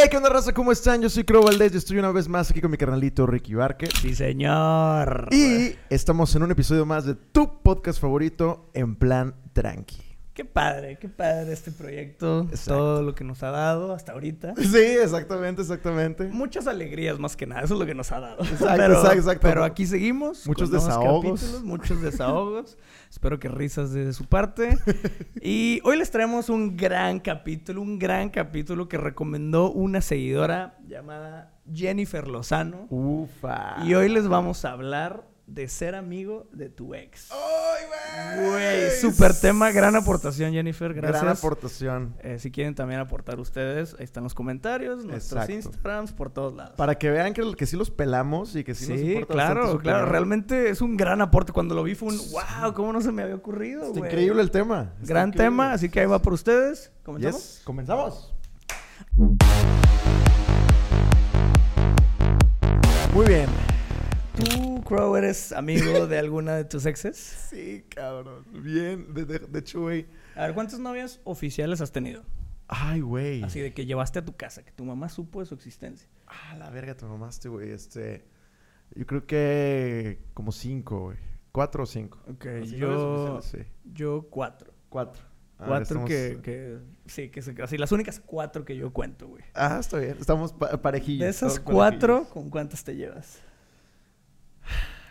Hey, ¿qué onda, raza? ¿Cómo están? Yo soy Crow Valdez y estoy una vez más aquí con mi carnalito Ricky Barker. Sí, señor. Y estamos en un episodio más de tu podcast favorito en plan tranqui. Qué padre, qué padre este proyecto. Exacto. Todo lo que nos ha dado hasta ahorita. Sí, exactamente, exactamente. Muchas alegrías más que nada, eso es lo que nos ha dado. Exacto, pero, exacto, exacto. pero aquí seguimos. Muchos con desahogos. capítulos, muchos desahogos. Espero que risas de su parte. y hoy les traemos un gran capítulo, un gran capítulo que recomendó una seguidora llamada Jennifer Lozano. Ufa. Y hoy les vamos a hablar de ser amigo de tu ex. ¡Ay, güey! Güey, super tema, gran aportación, Jennifer. Gracias. Gran aportación. Eh, si quieren también aportar ustedes, ahí están los comentarios, nuestros Exacto. Instagrams, por todos lados. Para que vean que, que sí los pelamos y que sí, nos sí, importa claro, claro. Realmente es un gran aporte. Cuando lo vi fue un wow, ¿cómo no se me había ocurrido? Está güey?" increíble el tema. Está Gran increíble. tema, así que ahí va por ustedes. ¿Comenzamos? Yes, comenzamos. Muy bien. ¿Tú, Crow, eres amigo de alguna de tus exes? Sí, cabrón. Bien. De, de- de hecho, güey. A ver, ¿cuántas novias oficiales has tenido? Ay, güey. Así de que llevaste a tu casa, que tu mamá supo de su existencia. Ah, la verga, te mamaste, güey. Este. Yo creo que como cinco, güey. Cuatro o cinco. Ok, Así, yo, sí. yo cuatro. Cuatro. Ah, Cuatro estamos- que, que... Sí, que se- así, las únicas cuatro que yo cuento, güey. Ah, está bien. Estamos pa- parejillos. De esas cuatro, parejillos. ¿con cuántas te llevas?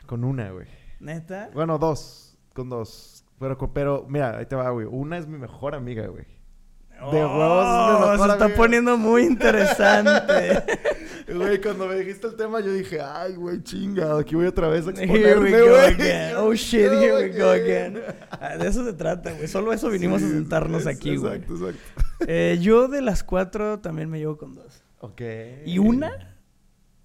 Con una, güey. ¿Neta? Bueno, dos. Con dos. Pero, pero, mira, ahí te va, güey. Una es mi mejor amiga, güey. De huevos, Oh, mejor Se está amiga. poniendo muy interesante. Güey, cuando me dijiste el tema, yo dije, ay, güey, chinga, aquí voy otra vez a Here exponerme, we go again. Oh shit, here we go again. Ah, De eso se trata, güey. Solo eso vinimos a sentarnos es- aquí, güey. Exacto, exacto. Eh, yo de las cuatro también me llevo con dos. Ok. Y una,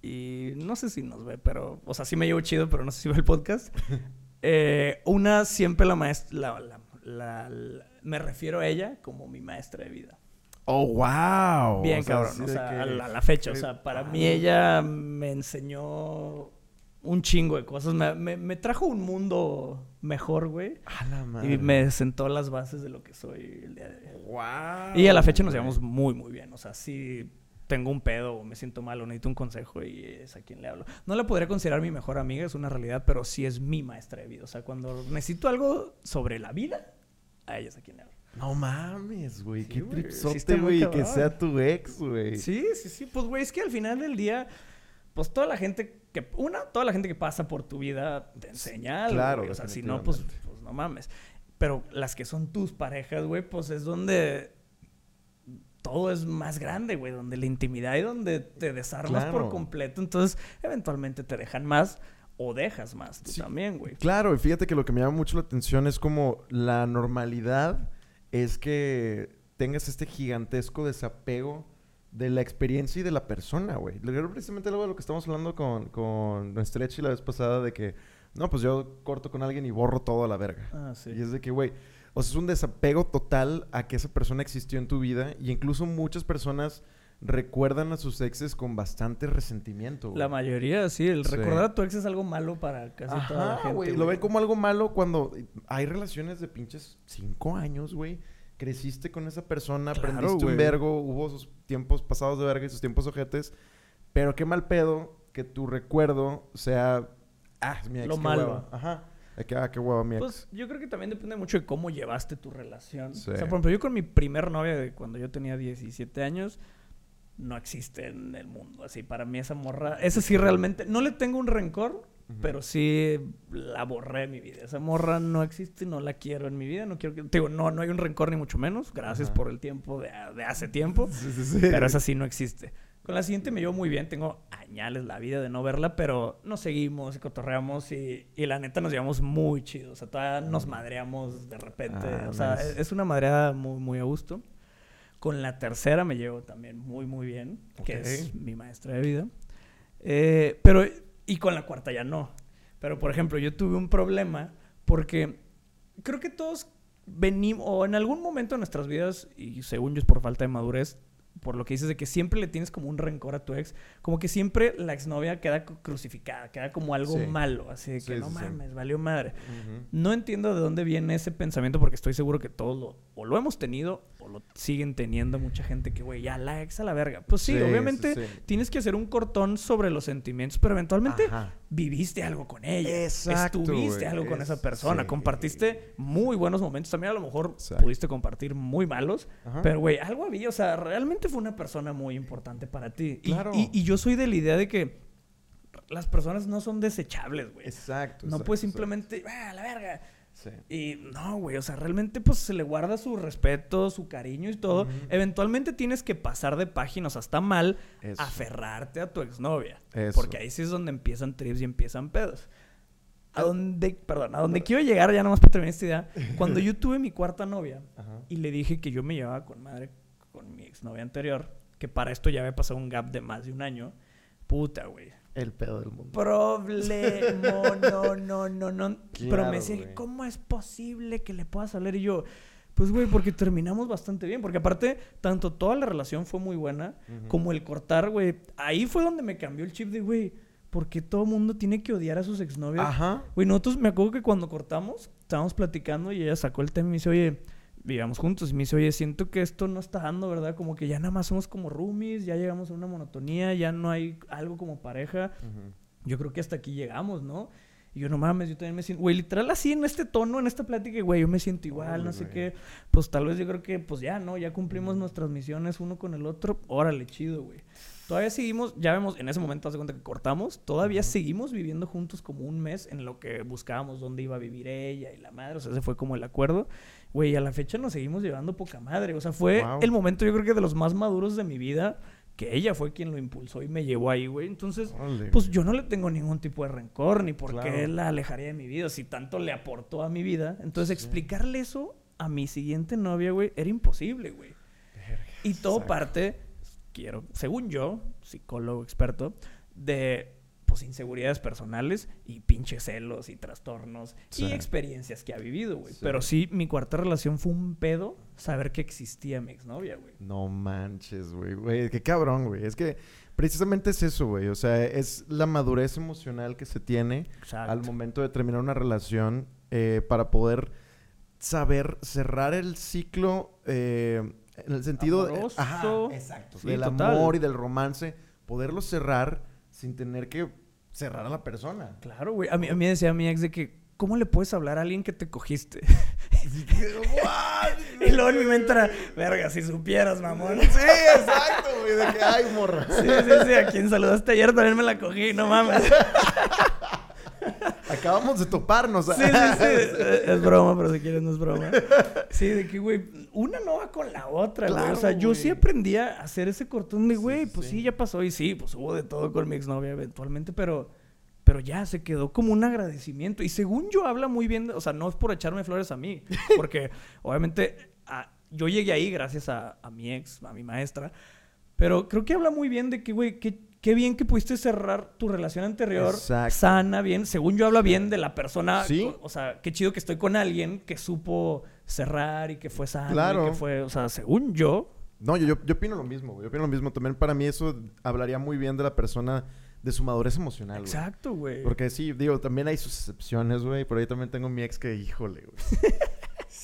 y no sé si nos ve, pero, o sea, sí me llevo chido, pero no sé si ve el podcast. Eh, una siempre la maestra, la, la- la- la- me refiero a ella como mi maestra de vida. Oh, wow. Bien, O sea, cabrón. así O sea, que- a la, fecha. O sea, para mí ella me enseñó un chingo de cosas. Me, me- me trajo un mundo mejor, güey. A la madre. Y me sentó las bases de lo que soy el día de hoy. Wow. Y a la fecha nos llevamos muy, muy bien. O sea, si tengo un pedo o me siento mal o necesito un consejo y es a quien le hablo. No la podría considerar mi mejor amiga, es una realidad, pero sí es mi maestra de vida. O sea, cuando necesito algo sobre la vida, a ella es a quien le hablo. No mames, güey. Sí, Qué güey, sí tripsote, güey, que cabrón. sea tu ex, güey. Sí, sí, sí. Pues, güey, es que al final del día, pues toda la gente que. Una, toda la gente que pasa por tu vida te enseña algo. Claro, güey. O sea, si no, pues, pues no mames. Pero las que son tus parejas, güey, pues es donde todo es más grande, güey. Donde la intimidad y donde te desarmas por completo. Entonces, eventualmente te dejan más o dejas más tú Sí. también, güey. Claro, y fíjate que lo que me llama mucho la atención es como la normalidad es que tengas este gigantesco desapego de la experiencia y de la persona, güey. Precisamente algo de lo que estamos hablando con, con Echi la vez pasada de que, no, pues yo corto con alguien y borro todo a la verga. Ah, sí. Y es de que, güey, o sea, es un desapego total a que esa persona existió en tu vida y incluso muchas personas recuerdan a sus exes con bastante resentimiento, güey. La mayoría, sí. El Sí. recordar a tu ex es algo malo para casi toda la Ajá, gente. güey. Lo ven como algo malo cuando hay relaciones de pinches cinco años, güey. Creciste con esa persona, Claro, aprendiste un güey. vergo, hubo sus tiempos pasados de verga y sus tiempos ojetes. Pero qué mal pedo que tu recuerdo sea. Ah, mi ex. Lo qué malo. hueva". Ajá. De que, ah, qué hueva mi ex. Pues yo creo que también depende mucho de cómo llevaste tu relación. Sí. O sea, por ejemplo, yo con mi primer novia de cuando yo tenía 17 años, no existe en el mundo. Así, para mí esa morra, esa sí realmente, no le tengo un rencor, pero sí la borré de mi vida. Esa morra no existe, no la quiero en mi vida. No quiero que, digo, no, no hay un rencor ni mucho menos. Gracias por el tiempo de, de hace tiempo. Sí, sí, sí. Pero esa sí no existe. Con la siguiente me llevo muy bien. Tengo añales la vida de no verla, pero nos seguimos y cotorreamos y, y la neta nos llevamos muy chido. O sea, todavía nos madreamos de repente. Ah, o sea, es- una madreada muy, muy a gusto. Con la tercera me llevo también muy, muy bien, que es mi maestra de vida. Eh, pero, y con la cuarta ya no. Pero, por ejemplo, yo tuve un problema porque creo que todos venimos, o en algún momento de nuestras vidas, y según yo es por falta de madurez, por lo que dices de que siempre le tienes como un rencor a tu ex, como que siempre la exnovia queda crucificada, queda como algo Sí. malo, así de que Sí, no sí, mames, valió madre. No entiendo de dónde viene ese pensamiento porque estoy seguro que todos lo, o lo hemos tenido o lo siguen teniendo mucha gente que, güey, ya la ex a la verga. Pues sí, obviamente sí. tienes que hacer un cortón sobre los sentimientos, pero eventualmente Ajá. viviste algo con ella. Exacto, Estuviste güey. algo con esa Es- persona. Compartiste muy buenos momentos. También a lo mejor Exacto. pudiste compartir muy malos. Ajá. Pero, güey, algo había. O sea, realmente fue una persona muy importante para ti. Y- Claro. Y, y yo soy de la idea de que las personas no son desechables, güey. Exacto. No exacto, puedes exacto. simplemente, ah, la verga. Sí. Y no, güey, o sea, realmente pues se le guarda su respeto, su cariño y todo. Eventualmente tienes que pasar de páginas hasta mal, Eso. aferrarte a tu exnovia. Eso. Porque ahí sí es donde empiezan trips y empiezan pedos. A donde, perdón, a donde quiero llegar ya nomás para terminar esta idea. Cuando yo tuve mi cuarta novia Ajá. y le dije que yo me llevaba con madre con mi exnovia anterior, que para esto ya había pasado un gap de más de un año. Puta, güey. El pedo del mundo. Problema, no, no, no, no. Pero Claro, me decía, güey. ¿cómo es posible que le puedas hablar? Y yo, pues, güey, porque terminamos bastante bien. Porque aparte, tanto toda la relación fue muy buena, como el cortar, güey. Ahí fue donde me cambió el chip de, güey, ¿por qué todo mundo tiene que odiar a sus exnovias? Ajá. Güey, nosotros me acuerdo que cuando cortamos, estábamos platicando y ella sacó el tema y me dice, oye, vivamos juntos. Y me dice, oye, siento que esto no está dando, ¿verdad? Como que ya nada más somos como roomies, ya llegamos a una monotonía, ya no hay algo como pareja. Ujú. Yo creo que hasta aquí llegamos, ¿no? Y yo, no mames, yo también me siento, güey, literal así en este tono, en esta plática, güey, yo me siento igual, Órale, no sé qué. Pues tal vez yo creo que, pues ya, ¿no? Ya cumplimos nuestras misiones uno con el otro. Órale, chido, güey. Todavía seguimos, ya vemos, en ese momento, haz de cuenta que cortamos, todavía seguimos viviendo juntos como un mes en lo que buscábamos dónde iba a vivir ella y la madre, o sea, ese fue como el acuerdo. Güey, a la fecha nos seguimos llevando poca madre, o sea, fue Wow. el momento yo creo que de los más maduros de mi vida, que ella fue quien lo impulsó y me llevó ahí, güey. Entonces, pues yo no le tengo ningún tipo de rencor, ni por qué la alejaría de mi vida, si tanto le aportó a mi vida. Entonces, Sí. explicarle eso a mi siguiente novia, güey, era imposible, güey. Y todo Exacto. parte, quiero, según yo, psicólogo experto, de pues inseguridades personales y pinches celos y trastornos Sí. y experiencias que ha vivido, güey. Sí. Pero sí, mi cuarta relación fue un pedo saber que existía mi exnovia, güey. No manches, güey. Güey, qué cabrón, güey. Es que precisamente es eso, güey. O sea, es la madurez emocional que se tiene Exacto. al momento de terminar una relación eh, para poder saber cerrar el ciclo eh, en el sentido de-. Ajá, exacto. Sí, del total. amor y del romance, poderlo cerrar sin tener que cerrar a la persona. Claro, güey. A mí, a mí decía mi ex de que, ¿cómo le puedes hablar a alguien que te cogiste? y luego en mi mente era, verga, si supieras, mamón. Sí, exacto, güey. De que, ay, morra. Sí, sí, sí. A quien saludaste ayer también me la cogí, no mames. Acabamos de toparnos. Sí, sí, sí. Eh, Es broma, pero si quieres no es broma. Sí, de que, güey, una no va con la otra, güey. Claro, O sea, yo sí güey. aprendí a hacer ese cortón de, güey, sí, pues sí. sí, ya pasó. Y sí, pues hubo de todo con mi exnovia eventualmente, pero... Pero ya se quedó como un agradecimiento. Y según yo habla muy bien, o sea, no es por echarme flores a mí, porque obviamente a- yo llegué ahí gracias a, a mi ex, a mi maestra, pero creo que habla muy bien de que, güey, qué, qué bien que pudiste cerrar tu relación anterior Exacto. sana, bien. Según yo habla bien de la persona, Sí. o, o sea, qué chido que estoy con alguien que supo cerrar y que fue sano Claro. y que fue, o sea, según yo, No, yo, yo, yo opino lo mismo, güey. Yo opino lo mismo. También para mí eso hablaría muy bien de la persona, de su madurez emocional, exacto, güey. Porque sí, digo, también hay sus excepciones, güey. Pero ahí también tengo mi ex que, híjole, güey.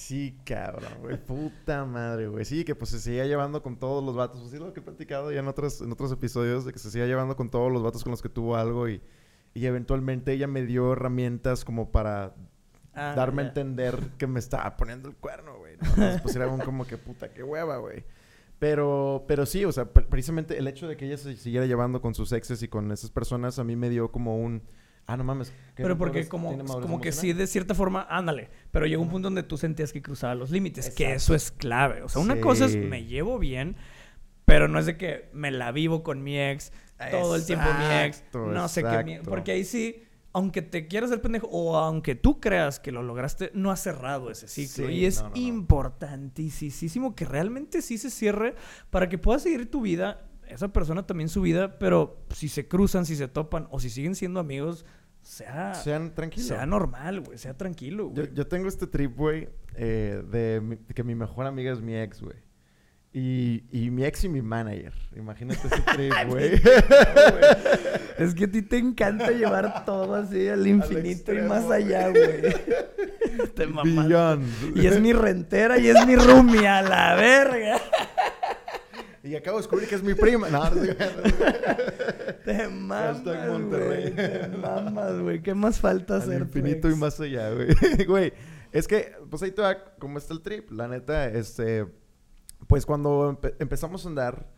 Sí, cabrón, güey. Puta madre, güey. Sí, que pues se seguía llevando con todos los vatos. Pues sí, lo que he platicado ya en otros, en otros episodios, de que se seguía llevando con todos los vatos con los que tuvo algo y, y eventualmente ella me dio herramientas como para Ah, darme a entender que me estaba poniendo el cuerno, güey. pues era un como que puta, qué hueva, güey. Pero, pero sí, o sea, pre- precisamente el hecho de que ella se siguiera llevando con sus exes y con esas personas a mí me dio como un... Ah, no mames. ¿qué Pero porque madurez- como, como que sí, de cierta forma, ándale. Pero llegó un punto donde tú sentías que cruzaba los límites, que Exacto. eso es clave. O sea, una Sí. cosa es me llevo bien, pero no es de que me la vivo con mi ex, todo el tiempo mi ex, Exacto, no sé qué. exacto. Porque ahí sí, aunque te quieras ser pendejo o aunque tú creas que lo lograste, no has cerrado ese ciclo. Sí, y es no, no, no. importantísimo que realmente sí se cierre para que puedas seguir tu vida, esa persona también su vida, pero si se cruzan, si se topan o si siguen siendo amigos, sea, Sean tranquilos. sea normal, güey, sea tranquilo, Yo, güey. yo tengo este trip, güey, eh, de, mi- de que mi mejor amiga es mi ex, güey. Y, y mi ex y mi manager. Imagínate ese trip, güey. Es que a ti te encanta llevar todo así al infinito y extremo, más allá, güey. Te mamaste. Y es mi rentera y es mi roomie, a la verga. Y acabo de descubrir que es mi prima. No, no, Te mamas, Monterrey. güey. Te mamas, güey. ¿Qué más falta al hacer, infinito flex? y más allá, güey. Güey, es que, pues ahí te va cómo está el trip. La neta, este... Pues cuando empe- empezamos a andar,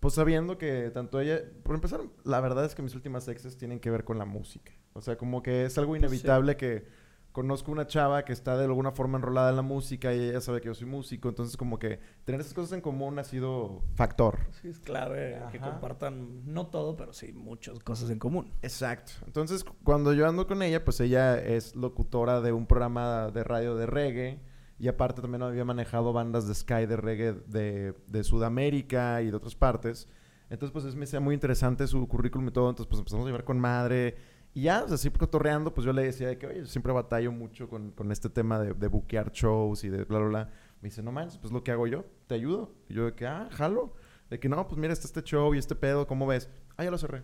pues sabiendo que tanto ella... Por empezar, la verdad es que mis últimas exes tienen que ver con la música. O sea, como que es algo Pues sí. inevitable que conozco una chava que está de alguna forma enrolada en la música y ella sabe que yo soy músico. Entonces, como que tener esas cosas en común ha sido factor. Sí, es clave que Ajá. compartan, no todo, pero sí muchas cosas en común. Exacto. Entonces, cu- cuando yo ando con ella, pues ella es locutora de un programa de radio de reggae. Y aparte también había manejado bandas de Sky de reggae de, de Sudamérica y de otras partes. Entonces, pues es, me hacía muy interesante su currículum y todo. Entonces, pues empezamos a llevar con madre. Y ya, o sea, así cotorreando, pues yo le decía de que, oye, yo siempre batallo mucho con, con este tema de, de buquear shows y de bla, bla, bla. Me dice, no manches, pues lo que hago yo, te ayudo. Y yo de que, ah, jalo. De que, no, pues mira, está este show y este pedo, ¿cómo ves? Ah, ya lo cerré.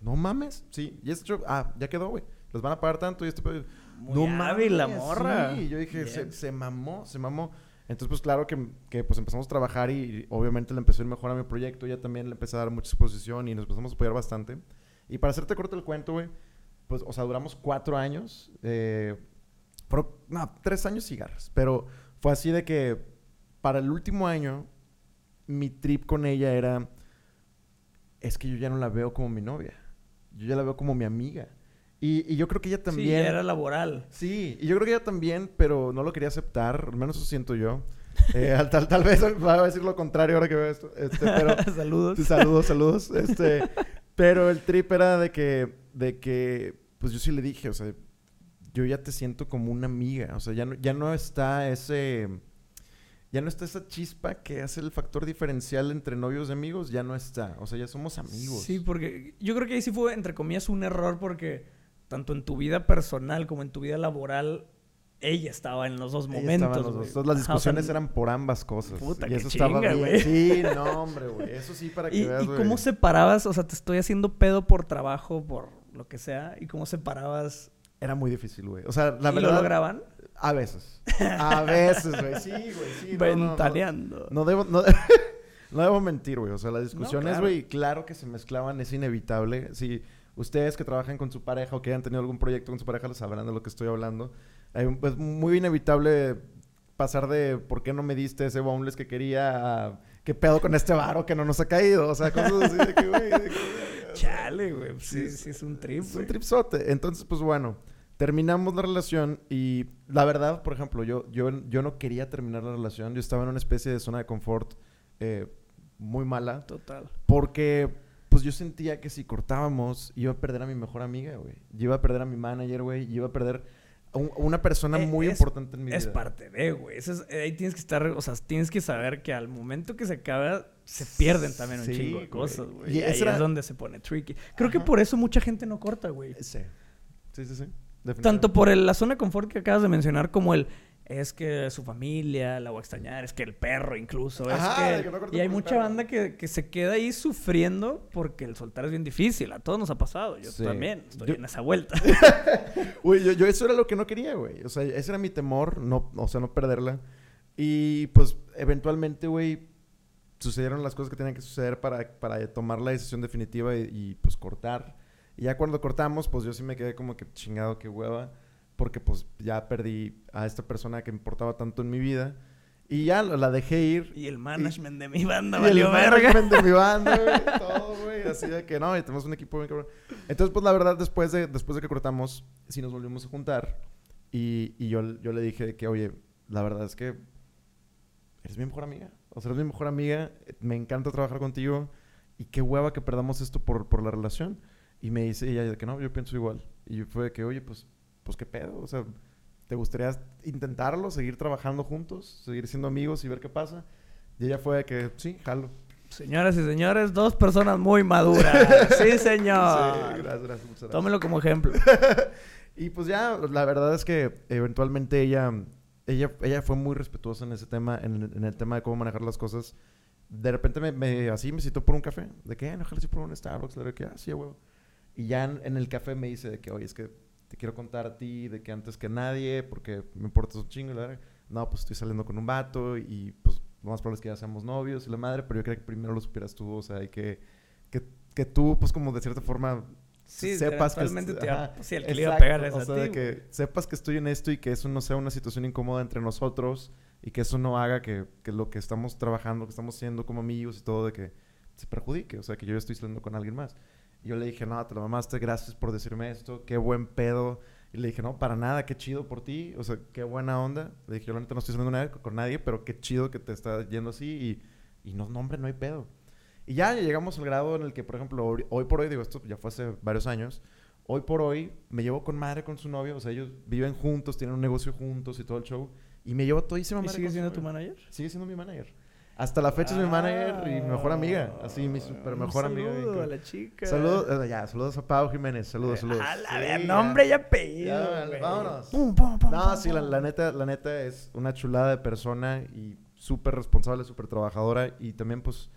No mames, sí. Y este show, ah, ya quedó, güey. Los van a pagar tanto y este pedo. Muy hábil la morra. Sí, yo dije, se, se mamó, se mamó. Entonces, pues claro que, que, pues empezamos a trabajar y, y obviamente le empezó a ir mejor a mi proyecto. Ella también le empezó a dar mucha exposición y nos empezamos a apoyar bastante. Y para hacerte corto el cuento, güey, pues, o sea, duramos cuatro años. Eh, fueron- no, tres años cigarros. Pero fue así de que para el último año, mi trip con ella era, es que yo ya no la veo como mi novia. Yo ya la veo como mi amiga. Y, y yo creo que ella también... Sí, era laboral. Sí, y yo creo que ella también, pero no lo quería aceptar, al menos eso siento yo. Eh, al- tal, tal vez va a decir lo contrario ahora que veo esto. Este, pero, Saludos. Saludos, saludos. Este, pero el trip era de que, de que, pues yo sí le dije, o sea, yo ya te siento como una amiga. O sea, ya no, ya no está ese, ya no está esa chispa que hace el factor diferencial entre novios y amigos, ya no está. O sea, ya somos amigos. Sí, porque yo creo que ahí sí fue, entre comillas, un error porque tanto en tu vida personal como en tu vida laboral, ella estaba en los dos Ella momentos. estaba en los dos. Entonces, las Ajá, o sea, discusiones eran por ambas cosas. Puta, y eso estaba bien. Sí, no, hombre, güey. Eso sí para que ¿Y, veas, y cómo separabas? O sea, te estoy haciendo pedo por trabajo, por lo que sea. ¿Y cómo separabas? Era muy difícil, güey. O sea, la ¿Y verdad... lo lograban? A veces. A veces, güey. Sí, güey. Sí, no, no, no. Ventaneando. No debo, no, no debo mentir, güey. O sea, las discusiones, claro. güey, claro. que se mezclaban, es inevitable. Si ustedes que trabajan con su pareja o que hayan tenido algún proyecto con su pareja, les sabrán de lo que estoy hablando. Un- Es muy inevitable pasar de por qué no me diste ese boneless que quería a qué pedo con este varo que no nos ha caído. O sea, cosas así de que, güey. Chale, güey. pues Sí, Sí, es un trip, es un tripsote. Entonces, pues bueno, terminamos la relación y la verdad, por ejemplo, yo, yo, yo no quería terminar la relación. Yo estaba en una especie de zona de confort eh, muy mala Total. porque pues yo sentía que si cortábamos iba a perder a mi mejor amiga, güey. Yo iba a perder a mi manager, güey. Iba a perder una persona Eh, muy es- importante en mi Es vida. parte de, güey. Es- ahí tienes que estar, o sea, tienes que saber que al momento que se acaba, se pierden también un Sí, chingo de cosas, güey. Y Y ahí era- es donde se pone tricky. Creo que Ajá. por eso mucha gente no corta, güey. Sí. Sí, sí, sí. Tanto por el- la zona de confort que acabas de mencionar como el es que su familia la voy a extrañar, es que el perro incluso, es Ajá, que... de que no y hay mucha perro. banda que, que se queda ahí sufriendo porque el soltar es bien difícil. A todos nos ha pasado. Yo Sí. también estoy Yo- en esa vuelta. Güey, yo, yo eso era lo que no quería, güey. O sea, ese era mi temor, no, o sea, no perderla. Y pues, eventualmente, güey, sucedieron las cosas que tenían que suceder para, para tomar la decisión definitiva y, y, pues cortar. Y ya cuando cortamos, pues yo sí me quedé como que chingado, qué hueva. Porque pues ya perdí a esta persona que me importaba tanto en mi vida. Y ya la dejé ir. y el management de mi banda Y valió el verga. management de mi banda, güey, todo, güey, así de que no, y tenemos un equipo bien cabrón. Entonces, pues la verdad, después de, después de que cortamos, sí nos volvimos a juntar y, y yo, yo le dije que, oye, la verdad es que eres mi mejor amiga. O sea, eres mi mejor amiga, me encanta trabajar contigo y qué hueva que perdamos esto por, por la relación. Y me dice ella de que no, yo pienso igual. Y fue de que, oye, pues, pues qué pedo, o sea, ¿te gustaría intentarlo, seguir trabajando juntos, seguir siendo amigos y ver qué pasa? Y ella fue de que, sí, jalo. Señoras y señores, dos personas muy maduras. Sí, señor. Sí, gracias, gracias, muchas gracias. Tómelo como ejemplo. Y pues ya, la verdad es que eventualmente ella, ella, ella fue muy respetuosa en ese tema, en, en el tema de cómo manejar las cosas. De repente me, me- así me citó por un café. De que, "Eh, no, ojalá por un Starbucks. Le que, ah, sí, huevo. Y ya en, en el café me dice de que, oye, es que te quiero contar a ti de que antes que nadie, porque me importas un chingo, la. No, pues estoy saliendo con un vato y pues lo más probable es que ya seamos novios y la madre, pero yo quería que primero lo supieras tú, o sea, y que, que, que tú, pues como de cierta forma Sí, sepas que te ajá, pues, sí, el que le iba a exacto, pegar es o a sea, ti, de que sepas que estoy en esto y que eso no sea una situación incómoda entre nosotros y que eso no haga que, que lo que estamos trabajando, que estamos haciendo como amigos y todo, de que se perjudique, o sea, que yo estoy saliendo con alguien más. Y yo le dije, no, te lo mamaste, gracias por decirme esto, qué buen pedo. Y le dije, no, para nada, qué chido por ti, o sea, qué buena onda. Le dije, yo la neta no estoy saliendo con nadie, con nadie, pero qué chido que te está yendo así y, y no, no, hombre, no hay pedo. Y ya llegamos al grado en el que, por ejemplo, hoy, por hoy, digo, esto ya fue hace varios años, hoy por hoy me llevo con madre con su novio, o sea, ellos viven juntos, tienen un negocio juntos y todo el show, y me llevo todísima ¿Y madre sigue con su siendo tu manager? Sigue siendo mi manager. Hasta la fecha es mi manager y mi mejor amiga, así mi super mejor amiga. bien saludo a la chica. Saludos, eh, ya, saludos a Pau Jiménez, saludos, saludos. A la Sí, ver, ya. nombre y apellido. Ya, vámonos. Pum, pum, pum, No, sí, la, la neta, la neta es una chulada de persona y súper responsable, súper trabajadora y también pues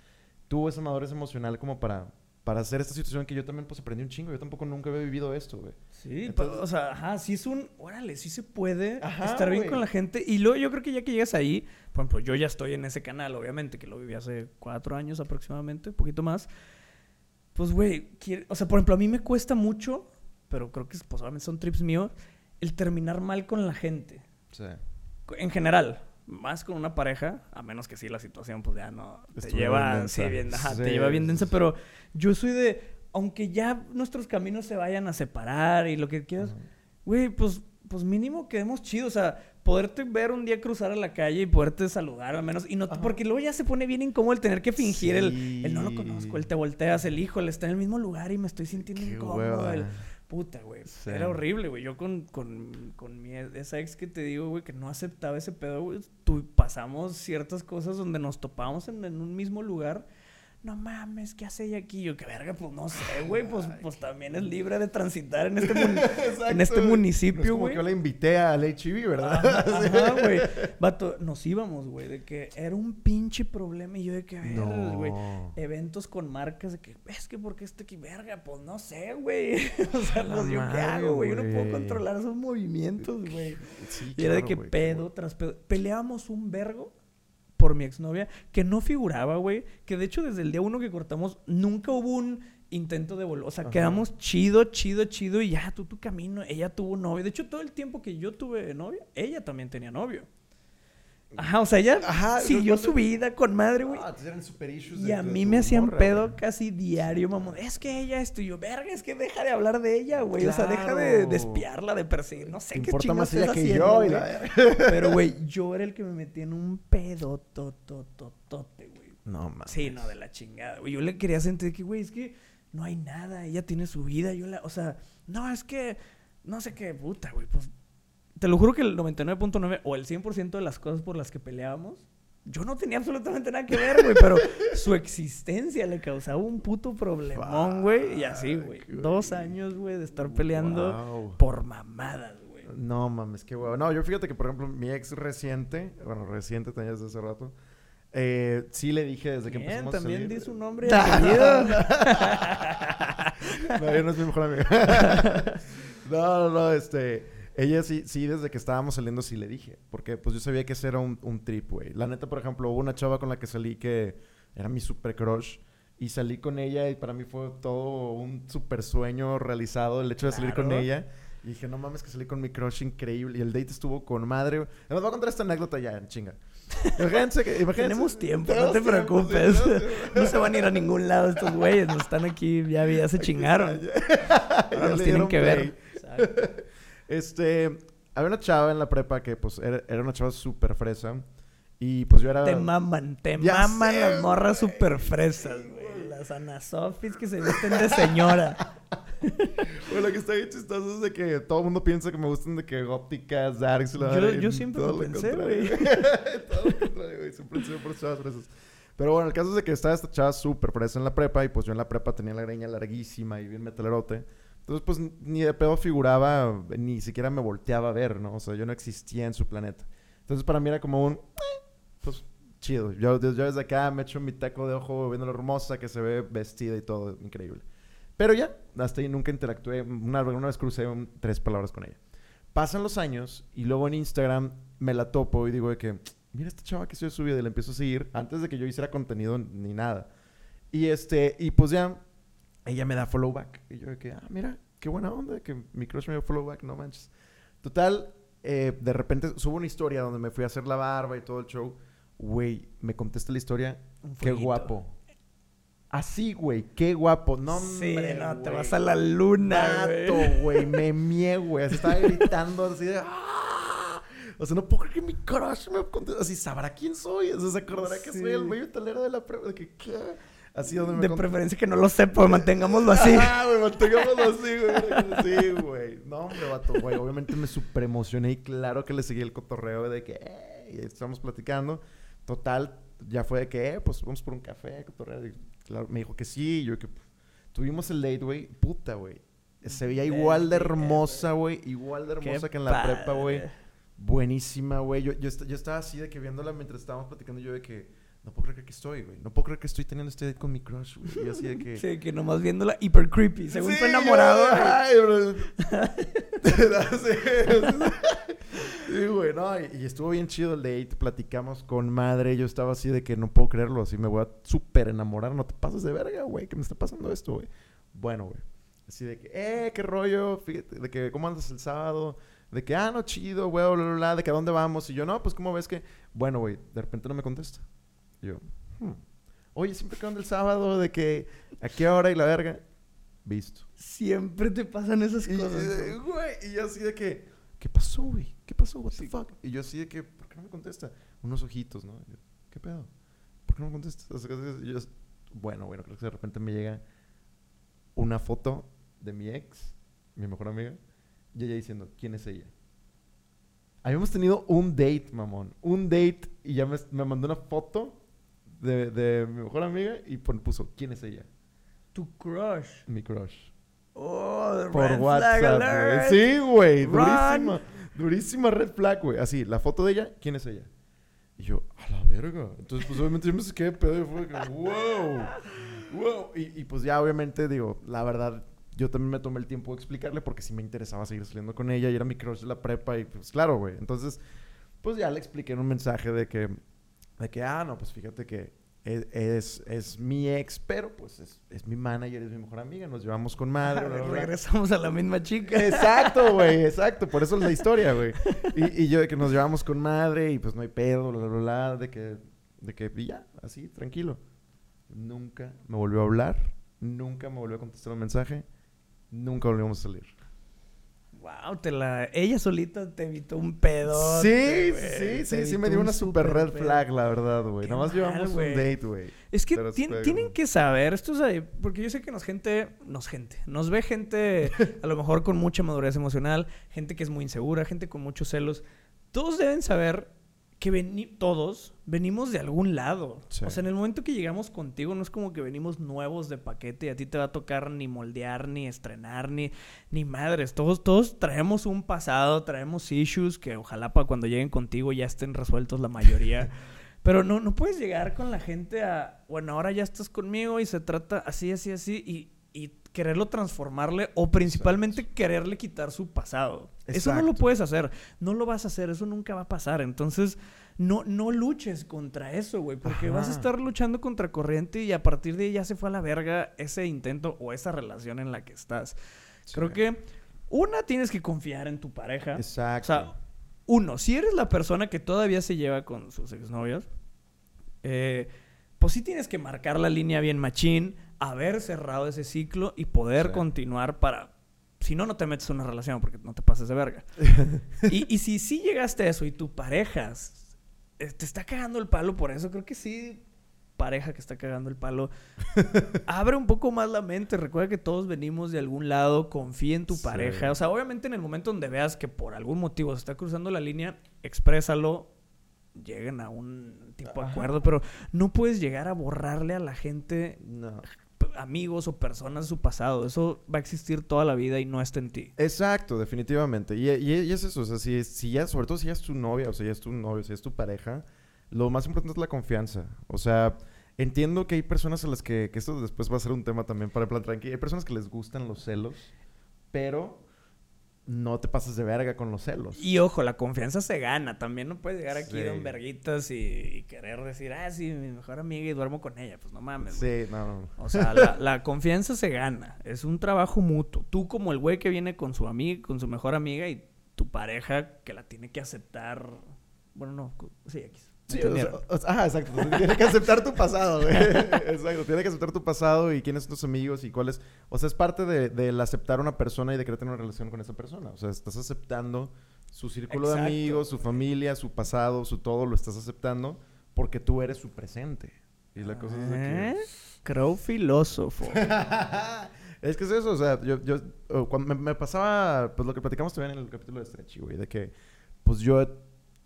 tuvo esa madurez emocional como para, para hacer esta situación que yo también pues aprendí un chingo. Yo tampoco nunca había vivido esto, güey. Sí, Entonces- pa- o sea, ajá, sí es un, órale, sí se puede Ajá, estar bien güey. con la gente. Y luego yo creo que ya que llegas ahí, por ejemplo, yo ya estoy en ese canal, obviamente, que lo viví hace cuatro años aproximadamente, un poquito más. Pues, güey, quiere- o sea, por ejemplo, a mí me cuesta mucho, pero creo que es- pues, obviamente son trips míos, el terminar mal con la gente. Sí. En general, más con una pareja, a menos que sí la situación, pues ya no te lleva, bien sí, densa. bien, ajá, Sí, te lleva bien densa, sí. pero yo soy de, aunque ya nuestros caminos se vayan a separar y lo que quieras, güey, pues, pues mínimo quedemos chidos, o sea, poderte ver un día cruzar a la calle y poderte saludar al menos, y no, Ajá. porque luego ya se pone bien incómodo el tener que fingir el, el no lo conozco, el te volteas, el hijo, el está en el mismo lugar y me estoy sintiendo Qué incómodo, el, Puta, güey. Sí. Era horrible, güey. Yo con, con, con mi, esa ex que te digo, güey, que no aceptaba ese pedo, güey. Tu, pasamos ciertas cosas donde nos topábamos en, en un mismo lugar. No mames, ¿qué hace ella aquí? Yo, qué verga, pues no sé, güey. Pues, pues también es libre de transitar en este, en este. No es municipio, como güey. que yo la invité al HIV, ¿verdad? Ajá, güey. Vato, nos íbamos, güey, de que era un pinche problema y yo de que, güey, eventos con marcas de que, es que porque este aquí, verga, pues no sé, güey. o sea, pues yo qué hago, güey. Yo no puedo controlar esos movimientos, güey. Sí, Y era de que pedo tras pedo. Peleábamos un vergo por mi exnovia que no figuraba, güey. Que de hecho desde el día uno que cortamos nunca hubo un intento de volver. O sea, Ajá. quedamos chido, chido, chido y ya, tú tu camino. Ella tuvo novio. De hecho, todo el tiempo que yo tuve novia, ella también tenía novio. Ajá, o sea, ella Ajá, siguió su vida con madre, güey. Ah, eran super issues Y a mí me hacían morra, pedo güey. casi diario, mamón. Es que ella esto y yo, verga, es que deja de hablar de ella, güey. O sea, deja de, de Claro. espiarla, de perseguir. No sé qué importa más ella que haciendo, yo. y la- Pero, güey, yo era el que me metía en un pedo totototote, güey. No, mames. Sí, no, de la chingada, güey. Yo le quería sentir que, güey, es que no hay nada. Ella tiene su vida. Yo la, o sea, no, es que, no sé qué, puta, güey. Pues, te lo juro que el 99.9 o el 100% de las cosas por las que peleábamos, yo no tenía absolutamente nada que ver, güey. Pero su existencia le causaba un puto problemón, güey. Y así, güey. Dos años, güey, de estar peleando Wow. por mamadas, güey. No mames, qué huevo. No, yo fíjate que, por ejemplo, mi ex reciente, bueno, reciente tenía desde hace rato, eh, sí le dije desde que Bien, empezamos a también salir. di su nombre y apellido. no, no es mi mejor amiga. no, no, no, este... Ella sí, sí, desde que estábamos saliendo sí le dije. Porque pues yo sabía que ese era un, un trip, güey. La neta, por ejemplo, hubo una chava con la que salí que era mi super crush. Y salí con ella y para mí fue todo un super sueño realizado el hecho de salir con Claro. ella. Y dije, no mames, que salí con mi crush increíble. Y el date estuvo con madre. Les voy a contar esta anécdota ya, en chinga. Imagínense que... imagínense- Tenemos tiempo, no te sí, preocupes. tiempo. No se van a ir a ningún lado estos güeyes. Nos están aquí, ya, ya se chingaron. Ya Ahora nos le tienen que play. ver. Exacto. Este, había una chava en la prepa que pues era, era una chava súper fresa. Y pues yo era... Te maman, te Ya maman sé, las morras super fresas, güey. Las anasofis que se visten de señora. Güey, lo que está bien chistoso es de que todo el mundo piensa que me gustan de que gópticas, darks, la Yo- yo siempre lo pensé, güey. todo lo contrario, güey. Siempre sido por chavas fresas. Pero bueno, el caso es de que estaba esta chava súper fresa en la prepa y pues yo en la prepa tenía la greña larguísima y bien metalerote. Entonces pues ni de pedo figuraba, ni siquiera me volteaba a ver, ¿no? O sea, yo no existía en su planeta. Entonces para mí era como un, eh, pues chido. Yo, yo desde acá me echo mi taco de ojo viendo lo hermosa que se ve vestida y todo, increíble. Pero ya, hasta ahí nunca interactué. Una, una vez crucé un- tres palabras con ella. Pasan los años y luego en Instagram me la topo y digo de que, mira esta chava que estoy subida y la empiezo a seguir antes de que yo hiciera contenido ni nada. Y este, y pues ya, ella me da follow back. Y yo de que, ah, mira, qué buena onda que mi crush me dio follow back, no manches. Total, eh, de repente subo una historia donde me fui a hacer la barba y todo el show. Güey, me contesta la historia, Un qué fueguito. guapo. Así, güey, qué guapo. No, sí, hombre, no, te vas a la luna, Vato, güey. me mié, güey. Estaba gritando así de... "¡Ah!". O sea, no puedo creer que mi crush me conteste. Así, ¿sabrá quién soy? O sea, se acordará que soy el güey talero de la prueba. De que, ¿qué? Así donde me De preferencia que no lo sepa, mantengámoslo así. Ah, güey, mantengámoslo así, güey. Sí, güey. No, hombre, vato, güey. Obviamente me super emocioné y claro que le seguí el cotorreo de que, eh, estamos platicando. Total, ya fue de que, eh, pues vamos por un café, cotorreo. Y claro, me dijo que sí. yo que tuvimos el date, güey. Puta, güey. Se veía igual de hermosa, güey. Igual de hermosa Qué que en la prepa, güey. Buenísima, güey. Yo, yo, yo estaba así de que viéndola mientras estábamos platicando. Yo de que, no puedo creer que estoy, güey. No puedo creer que estoy teniendo este date con mi crush, güey. Y así de que. Sí, que nomás viéndola hiper creepy. Según Sí, enamorado. Ay, bro. Sí, güey, no, y, y estuvo bien chido el date, platicamos con madre, yo estaba así de que no puedo creerlo, así me voy a súper enamorar, no te pases de verga, güey, que me está pasando esto, güey. Bueno, güey, así de que, eh, qué rollo, fíjate, de que, ¿cómo andas el sábado? De que, ah, no, chido, güey, bla, bla, bla, de que, ¿a dónde vamos? Y yo, no, pues, ¿cómo ves que? Bueno, güey, de repente no me contesta. Yo, hmm. Oye, siempre que ando el sábado, de que, ¿a qué hora y la verga? Visto. Siempre te pasan esas Y, cosas. eh, güey. y yo así de que, ¿qué pasó, güey? ¿Qué pasó? What the fuck? Y yo así de que, ¿por qué no me contesta? Unos ojitos, ¿no? Yo, ¿Qué pedo? ¿Por qué no me contestas? Y yo, bueno, bueno, creo que de repente me llega una foto de mi ex, mi mejor amiga, y ella diciendo, ¿quién es ella? Habíamos tenido un date, mamón. Un date, y ya me, me mandó una foto de, de mi mejor amiga y pon- puso, ¿quién es ella? Tu crush. Mi crush. Oh, the Por red flag WhatsApp, güey. alert. Sí, güey. Run. Durísima. Durísima red flag, güey. Así, la foto de ella, ¿quién es ella? Y yo, a la verga. Entonces, pues obviamente yo me saqué de pedo y fue como, wow. Wow. Y, y, pues ya, obviamente, digo, la verdad, yo también me tomé el tiempo de explicarle porque sí me interesaba seguir saliendo con ella y era mi crush de la prepa y pues claro, güey. Entonces, pues ya le expliqué en un mensaje de que, de que, ah, no, pues fíjate que es, es, es mi ex, pero pues es, es mi manager, es mi mejor amiga, nos llevamos con madre. bla, bla, bla. Regresamos a la misma chica. Exacto, güey, exacto. Por eso es la historia, güey. Y, y yo de que nos llevamos con madre y pues no hay pedo, bla, bla, bla, de que, de que y ya, así, tranquilo. Nunca me volvió a hablar, nunca me volvió a contestar un mensaje, nunca volvimos a salir. Wow, te la... ella solita te evitó un pedo. sí, sí, sí, sí, me dio una super red flag, la verdad, güey. Nada más llevamos güey. un date, güey. Es que tienen que saber, esto es ahí, porque yo sé que nos gente, nos gente, nos ve gente a lo mejor con mucha madurez emocional, gente que es muy insegura, gente con muchos celos. Todos deben saber que veni- todos venimos de algún lado. Sí. O sea, en el momento que llegamos contigo no es como que venimos nuevos de paquete y a ti te va a tocar ni moldear, ni estrenar, ni, ni madres. Todos, todos traemos un pasado, traemos issues que ojalá para cuando lleguen contigo ya estén resueltos la mayoría. Pero no, no puedes llegar con la gente a, bueno, ahora ya estás conmigo y se trata así, así, así, y, y quererlo transformarle o principalmente quererle quitar su pasado. Eso no lo puedes hacer, no lo vas a hacer, eso nunca va a pasar. Entonces, no, no luches contra eso, güey, porque vas a estar luchando contra corriente y a partir de ahí ya se fue a la verga ese intento o esa relación en la que estás. Creo que, una, tienes que confiar en tu pareja. Exacto. O sea, uno, si eres la persona que todavía se lleva con sus exnovios, eh, pues sí tienes que marcar la línea bien machín, haber cerrado ese ciclo y poder Sí. continuar para... Si no, no te metes en una relación porque no te pases de verga. y, y si sí llegaste a eso y tu pareja eh, te está cagando el palo por eso, creo que sí, pareja que está cagando el palo, abre un poco más la mente. Recuerda que todos venimos de algún lado, confía en tu Sí. pareja. O sea, obviamente en el momento donde veas que por algún motivo se está cruzando la línea, exprésalo, lleguen a un tipo de acuerdo, pero no puedes llegar a borrarle a la gente no. Amigos o personas de su pasado. Eso va a existir toda la vida y no está en ti. Exacto, definitivamente. Y, y- es eso, o sea, si, ya, sobre todo si ya es tu novia, o sea, ya es tu novio, si es tu pareja, lo más importante es la confianza. O sea, entiendo que hay personas a las que, que esto después va a ser un tema también para el plan tranqui, hay personas que les gustan los celos, pero no te pases de verga con los celos. Y ojo, la confianza se gana. También no puedes llegar aquí Sí. don verguitas y, y querer decir, ah, sí, mi mejor amiga y duermo con ella. Pues no mames. Sí, no, no. no. O sea, la, la confianza se gana. Es un trabajo mutuo. Tú como el güey que viene con su amiga, con su mejor amiga y tu pareja que la tiene que aceptar. Bueno, no, sí, X. ¿Me Sí, o sea, o sea, ajá, exacto. O sea, Tiene que aceptar tu pasado, güey. Exacto. Tiene que aceptar tu pasado y quiénes son tus amigos y cuáles. O sea, es parte de, del aceptar a una persona y de querer tener una relación con esa persona. O sea, estás aceptando su círculo Exacto. de amigos, su familia, su pasado, su todo, lo estás aceptando porque tú eres su presente. Y la cosa es de que. ¿Eh? Crow filósofo. es que es eso, o sea, yo, yo oh, cuando me, me pasaba, pues lo que platicamos también en el capítulo de Stretchy, güey, de que, pues yo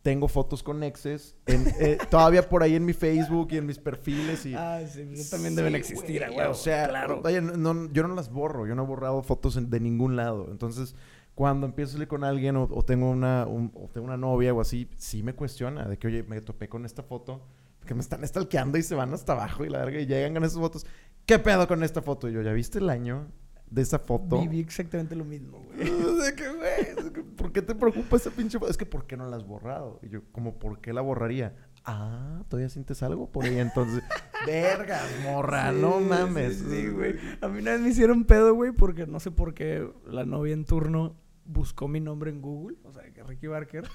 tengo fotos con exes, en- eh, todavía por ahí en mi Facebook y en mis perfiles y... ah, sí, eso también deben Sí, existir, güey, O sea, claro. vaya, no- no- yo no las borro, yo no he borrado fotos en- de ningún lado. Entonces, cuando empiezo a salir con alguien o, o tengo una, un- o tengo una novia o así, sí me cuestiona de que, oye, me topé con esta foto, que me están stalkeando y se van hasta abajo y la verga y llegan con esas fotos. ¿Qué pedo con esta foto? Y yo, ¿ya viste el año de esa foto? Viví exactamente lo mismo, güey. de que, güey, ¿por qué te preocupa esa pinche foto? Es que, ¿por qué no la has borrado? Y yo, como, ¿por qué la borraría? Ah, ¿todavía sientes algo por ahí? Entonces, vergas, morra, no Sí, mames. Sí, sí, güey. A mí una vez me hicieron pedo, güey, porque no sé por qué la novia en turno buscó mi nombre en Google, o sea, Ricky Barker.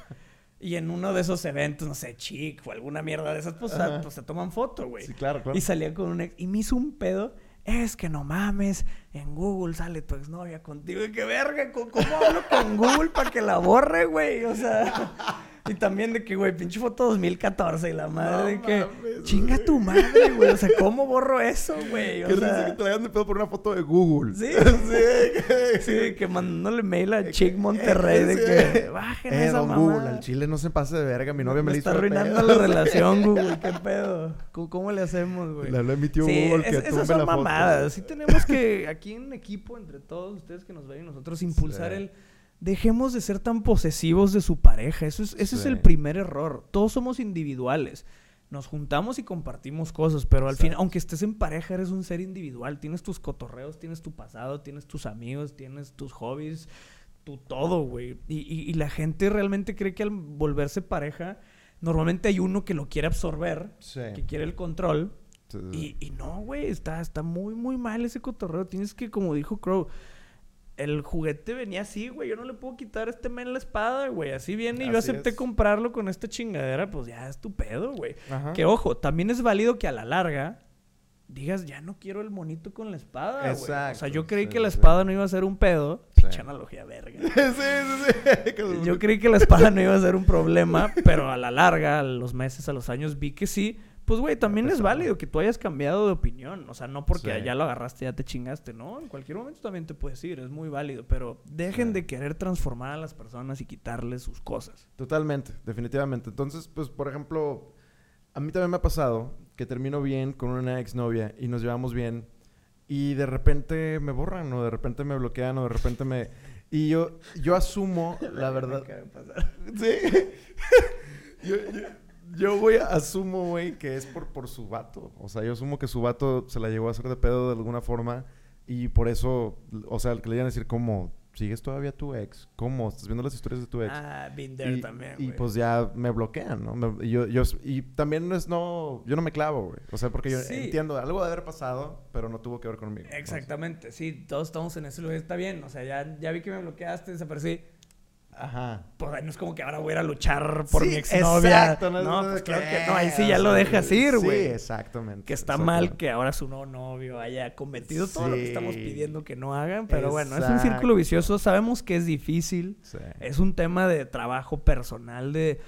Y en uno de esos eventos, no sé, chic o alguna mierda de esas, pues, a- pues se toman foto, güey. Sí, claro, claro. Y salía con un ex. Y me hizo un pedo. Es que no mames, en Google sale tu exnovia contigo. Y qué verga, ¿cómo, cómo hablo con Google para que la borre, güey? O sea. Y también de que, güey, pinche foto 2014 y la madre No de que. mames, Chinga güey. tu madre, güey. O sea, ¿cómo borro eso, güey? O Qué risa sea. que te la hayan de pedo por una foto de Google. Sí. sí. Sí, que mandándole mail a Chick Monterrey de Sí. que bajen Eh, esa don mamá. Google, al chile no se pase de verga. Mi novia me, me le está hizo de arruinando la relación, Google. ¿Qué pedo? ¿Cómo, cómo le hacemos, güey? Le hablé a mi tío Sí, Google que es- tumbe esas son la foto. mamadas. Sí tenemos que, aquí en equipo, entre todos ustedes que nos ven y nosotros, impulsar Sí. el... Dejemos de ser tan posesivos de su pareja. Eso es, ese es el primer error. Todos somos individuales. Nos juntamos y compartimos cosas, pero al fin, aunque estés en pareja, eres un ser individual. Tienes tus cotorreos, tienes tu pasado, tienes tus amigos, tienes tus hobbies, tu todo, güey. Y, y- y la gente realmente cree que al volverse pareja, normalmente hay uno que lo quiere absorber, Sí. que quiere el control. Y, y no, güey, está, está muy, muy mal ese cotorreo. Tienes que, como dijo Crow, el juguete venía así, güey. Yo no le puedo quitar a este men la espada, güey. Así viene y yo acepté es. comprarlo con esta chingadera, pues ya es tu pedo, güey. Ajá. Que ojo, también es válido que a la larga digas, ya no quiero el monito con la espada, güey. O sea, yo creí sí, que la sí. espada no iba a ser un pedo. Sí. Pinche analogía verga. sí, sí, sí. Yo creí que la espada no iba a ser un problema, pero a la larga, a los meses, a los años, vi que sí. Pues, güey, también es válido que tú hayas cambiado de opinión. O sea, no porque Sí. ya lo agarraste, ya te chingaste, ¿no? En cualquier momento también te puedes ir, es muy válido. Pero dejen Sí. de querer transformar a las personas y quitarles sus cosas. Totalmente, definitivamente. Entonces, pues, por ejemplo, a mí también me ha pasado que termino bien con una exnovia y nos llevamos bien y de repente me borran o de repente me bloquean o de repente me... Y yo, yo asumo, la verdad... Sí. yo, yo- yo voy a asumo, güey, que es por, por su vato. O sea, yo asumo que su vato se la llegó a hacer de pedo de alguna forma y por eso, o sea, que le iban a decir como, ¿sigues todavía tu ex? ¿Cómo? ¿Estás viendo las historias de tu ex? Ah, been there y, también, y güey. pues ya me bloquean, ¿no? Me- y yo, yo, y también no es no, yo no me clavo, güey. O sea, porque yo Sí. entiendo, algo de haber pasado, pero no tuvo que ver conmigo. Exactamente, sí, todos estamos en ese lugar, está bien. O sea, ya, ya vi que me bloqueaste, desaparecí. Ajá. Pues no es como que ahora voy a ir a luchar por Sí, mi exnovia. exacto, No, no es pues claro que, no. Ahí sí o ya sea, lo dejas ir, Sí, güey. exactamente. Que está mal que ahora su nuevo novio haya cometido todo lo que estamos Sí. pidiendo que no hagan. Pero bueno, es un círculo vicioso. Sabemos que es difícil. Sí. Es un tema de trabajo personal, de,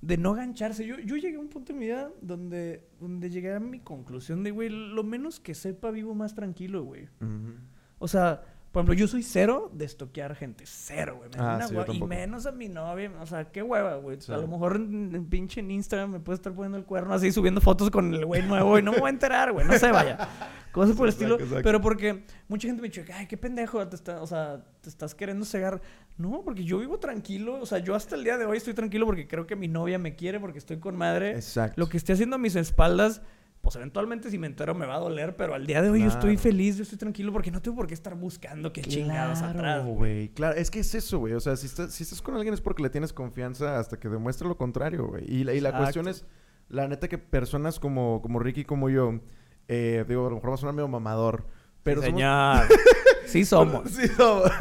de no gancharse. Yo, yo llegué a un punto en mi vida donde, donde llegué a mi conclusión de, güey, lo menos que sepa vivo más tranquilo, güey. Ujú. O sea, por ejemplo, yo soy cero de estoquear gente. Cero, güey. Me Ah, una sí, yo y menos a mi novia. O sea, qué hueva, güey. Sí. A lo mejor en, en pinche en Instagram me puede estar poniendo el cuerno así, subiendo fotos con el güey nuevo y no me voy a enterar, güey. No se vaya. Cosas por el estilo. exacto. Pero porque mucha gente me dice, ay, qué pendejo, te está, o sea, te estás queriendo cegar. No, porque yo vivo tranquilo. O sea, yo hasta el día de hoy estoy tranquilo porque creo que mi novia me quiere, porque estoy con madre. Exacto. Lo que esté haciendo a mis espaldas, pues eventualmente si me entero me va a doler, pero al día de hoy yo estoy feliz, yo estoy tranquilo porque no tengo por qué estar buscando qué chingados Claro, atrás. güey. güey. Claro, es que es eso, güey. O sea, si estás, si estás con alguien es porque le tienes confianza hasta que demuestre lo contrario, güey. Y, la- y la Exacto. cuestión es, la neta que personas como, como Ricky y como yo, eh, digo, a lo mejor va a sonar medio mamador, pero somos- Señor. sí somos. Sí, somos.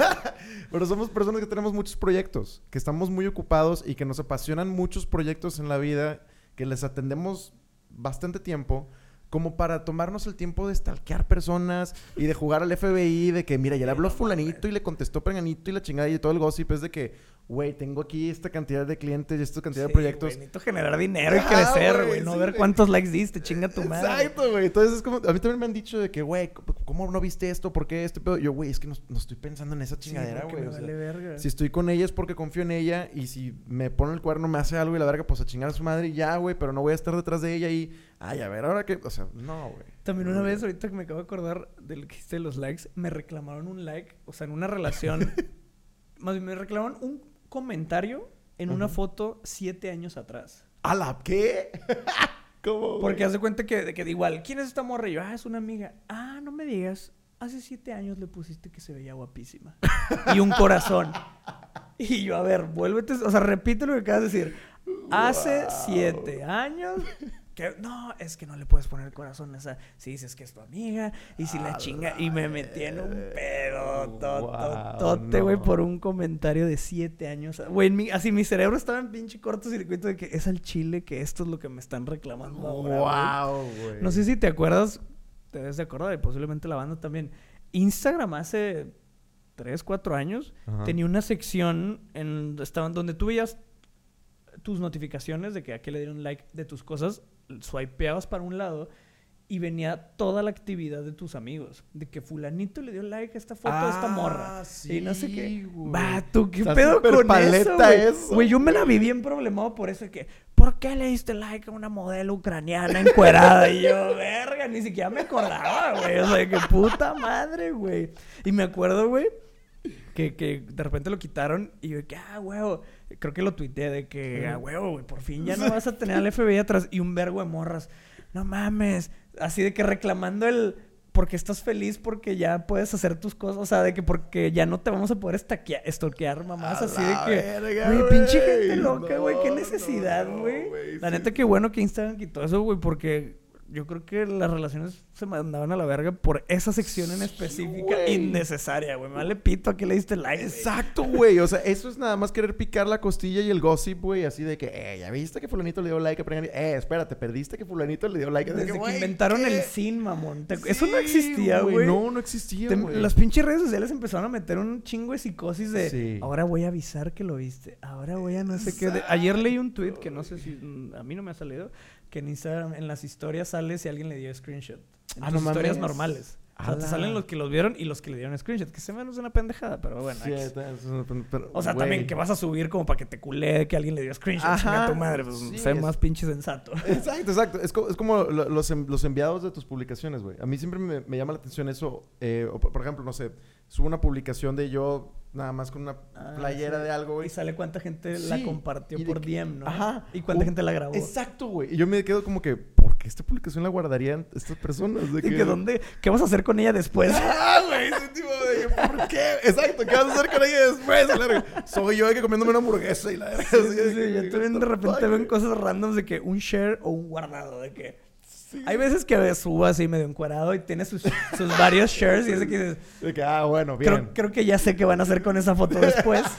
Pero somos personas que tenemos muchos proyectos, que estamos muy ocupados y que nos apasionan muchos proyectos en la vida, que les atendemos bastante tiempo, como para tomarnos el tiempo de stalkear personas y de jugar al FBI, de que, mira, ya le habló fulanito y le contestó peganito y la chingada y todo el gossip es de que, güey, tengo aquí esta cantidad de clientes y esta cantidad de Sí, proyectos. güey, necesito generar dinero y Ah, crecer, güey. No sí, ver cuántos likes diste, chinga tu madre. Exacto, güey. Entonces es como, a mí también me han dicho de que, güey, ¿cómo no viste esto? ¿Por qué este pedo? Yo, güey, es que no, no estoy pensando en esa Sí, chingadera, güey. me o sea, vale verga. Si estoy con ella es porque confío en ella y si me pone el cuerno, me hace algo y la verga, pues a chingar a su madre y ya, güey, pero no voy a estar detrás de ella y, ay, a ver, ahora que, o sea, no, güey. También una vez, ahorita que me acabo de acordar de lo que hiciste de los likes, me reclamaron un like, o sea, en una relación. más bien, me reclamaron un comentario en una foto siete años atrás. ¿A la qué? ¿Cómo? Porque haz de cuenta que, que igual, ¿quién es esta morra? Y yo, ah, es una amiga. Ah, no me digas. Hace siete años le pusiste que se veía guapísima. y un corazón. Y yo, a ver, vuélvete, o sea, repite lo que acabas de decir. Hace Wow. siete años. Que, no, es que no le puedes poner corazón a esa. Si dices que es tu amiga y si la chinga. la Y me metí en un pedo, Wow, tototote, güey, no. por un comentario de siete años. Güey, mi- así mi cerebro estaba en pinche cortocircuito de que es al chile que esto es lo que me están reclamando ahora. Wow, güey. No sé si te acuerdas, te debes de acordar, y posiblemente la banda también. Instagram hace 3, 4 años Ajá. tenía una sección en estaban donde tú veías tus notificaciones de que a qué le dieron like de tus cosas, swipeabas para un lado y venía toda la actividad de tus amigos. De que fulanito le dio like a esta foto de esta morra. y no sé qué. Ah, sí, güey. Va, tú, ¿qué pedo con paleta eso, güey? yo me la vi bien problemado por eso de que, ¿por qué le diste like a una modelo ucraniana encuerada? Y yo, verga, ni siquiera me acordaba, güey. O sea, que puta madre, güey. Y me acuerdo, güey, que, que de repente lo quitaron y yo, que, ah, huevo. Creo que lo tuiteé de que, ah, huevo, güey, por fin ya no vas a tener al FBI atrás y un vergo de morras. No mames. Así de que reclamando el. Porque estás feliz porque ya puedes hacer tus cosas. O sea, de que porque ya no te vamos a poder estaquea- estoquear, mamás. A Así de que. verga, Güey, pinche gente loca, güey. Qué necesidad, no, güey. güey, la sí. neta, qué bueno que Instagram quitó eso, güey, porque yo creo que las relaciones se mandaban a la verga por esa sección en específica innecesaria, güey. Me vale pito a que le diste like. Exacto, güey. O sea, eso es nada más querer picar la costilla y el gossip, güey. Así de que, eh, ya viste que fulanito le dio like a Eh, espérate, perdiste que fulanito le dio like. Desde De que, inventaron ¿qué? el sin, mamón. ¿Te- Eso no existía, güey. No, no existía, güey. las pinches redes sociales empezaron a meter un chingo de psicosis de Sí. ahora voy a avisar que lo viste, ahora voy a no sé qué. de- Ayer leí un tweet que no sé si mm, a mí no me ha salido, que en Instagram en las historias sale si alguien le dio screenshot. En Ah, tus no historias mames. normales. O sea, te salen los que los vieron y los que le dieron screenshot, que se me hace una pendejada, pero bueno. Sí, es una- pero, o sea, también que vas a subir como para que te culé que alguien le dio screenshot, Ajá, chinga tu madre, pues sí, sé es- más pinche sensato. Exacto, exacto. Es, co- es como lo- los, en- los enviados de tus publicaciones, güey. A mí siempre me, me llama la atención eso. eh, o por ejemplo, no sé, subo una publicación de yo nada más con una Ah, playera sí. de algo, Y güey. sale cuánta gente la compartió y por que- DM, ¿no? Ajá. Y cuánta O- gente la grabó. Exacto, güey. Y yo me quedo como que, ¿por qué esta publicación la guardarían estas personas? De Y que dónde, ¿qué vas a hacer con ella después? Ah, güey, ese tipo de ¿por qué? Exacto, ¿qué vas a hacer con ella después? La. Soy yo de que comiéndome una hamburguesa y la verga. Sí, sí, sí, yo también de repente güey. cosas randoms de que un share o un guardado, de que Sí. hay veces que subo así medio encuadrado y tiene sus, sus varios shares y es de que dices, ah, bueno, bien. creo, creo que ya sé qué van a hacer con esa foto después.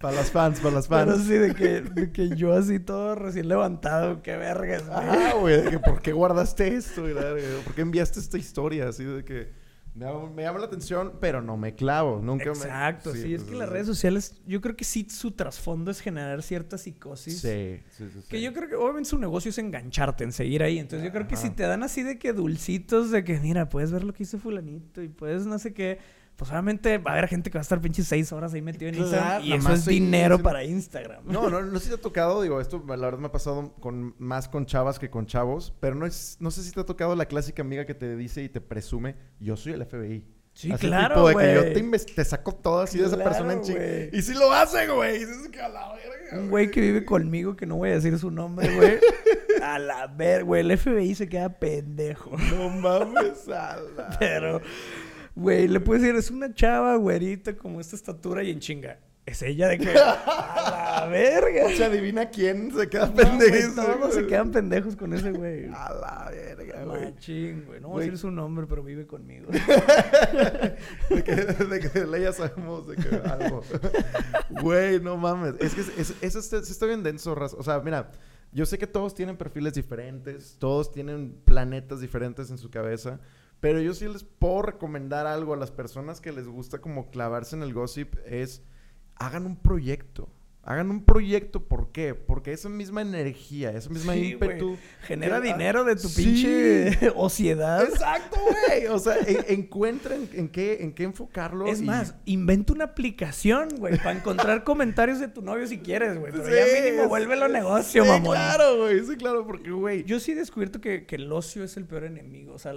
Para las fans, para las Pero fans. sí, de que, de que yo así todo recién levantado, qué vergas, güey. Ah, güey, de que, ¿por qué guardaste esto? ¿Por qué enviaste esta historia? Así de que me llama, me llama la atención, pero no me clavo. Nunca me... Exacto, sí, es pues, que las sí. redes sociales, yo creo que sí su trasfondo es generar cierta psicosis. Sí, sí, sí. Que sí. yo creo que obviamente su negocio es engancharte, en seguir ahí. Entonces yo creo que Ajá. si te dan así de que dulcitos, de que mira, puedes ver lo que hizo fulanito y puedes no sé qué, pues obviamente va a haber gente que va a estar pinches seis horas ahí metido en Claro, Instagram y eso más es dinero para Instagram. No, no, no sé si te ha tocado, digo, esto la verdad me ha pasado con, más con chavas que con chavos, pero no, es, no sé si te ha tocado la clásica amiga que te dice y te presume, yo soy el FBI. Sí, Así claro, tipo de que yo güey. te, saco todo así de esa Claro, persona en ching. güey. Y sí lo hace, güey. Que a la verga, Un güey que vive conmigo, que no voy a decir su nombre, güey. A la ver, güey. El FBI se queda pendejo. No mames, ala. Pero, güey, le puedes decir, es una chava, güerita, como esta estatura y en chinga. Es ella de que. A la verga. O sea, adivina quién se queda No, pendejo. todos se quedan pendejos con ese güey. A la verga, güey. Machín, güey. No voy a decir su nombre, pero vive conmigo. De que, de que ya sabemos de que algo. Güey, no mames. Es que es- es- eso está, bien denso, raza. O sea, mira, yo sé que todos tienen perfiles diferentes, todos tienen planetas diferentes en su cabeza, pero yo sí les puedo recomendar algo a las personas que les gusta como clavarse en el gossip, es hagan un proyecto. Hagan un proyecto, ¿por qué? Porque esa misma energía, esa misma Sí, ímpetu... Genera dinero de tu Sí. pinche ociedad. Exacto, güey. O sea, en- encuentren en qué, en qué enfocarlo. Es y- más, inventa una aplicación, güey, para encontrar comentarios de tu novio si quieres, güey. Pero Sí, ya mínimo vuélvelo negocio, sí, mamón. claro, güey. Sí, claro, porque, güey. Yo sí he descubierto que, que el ocio es el peor enemigo. O sea,